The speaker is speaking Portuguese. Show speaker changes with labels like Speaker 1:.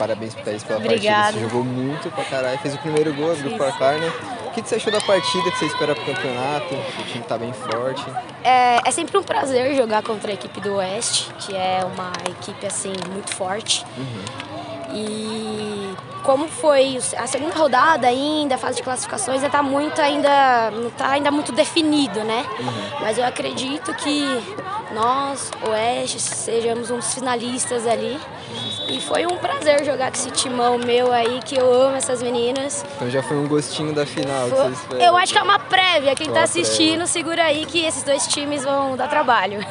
Speaker 1: parabéns pra Thaís pela
Speaker 2: Obrigada.
Speaker 1: partida. Você jogou muito pra caralho. Fez o primeiro gol, abriu o placar, né? O que você achou da partida que você espera pro campeonato? O time tá bem forte.
Speaker 2: É, é sempre um prazer jogar contra a equipe do Oeste, que é uma equipe assim muito forte. E como foi a segunda rodada ainda, a fase de classificações, está muito ainda não está ainda muito definido, né? Mas eu acredito que nós, Oeste, sejamos uns finalistas ali. E foi um prazer jogar com esse timão meu aí, que eu amo essas meninas.
Speaker 1: Então já foi um gostinho da final
Speaker 2: Foi-. Eu acho que é uma prévia. Quem
Speaker 1: Uma
Speaker 2: tá
Speaker 1: prévia.
Speaker 2: assistindo, segura aí que esses dois times vão dar trabalho.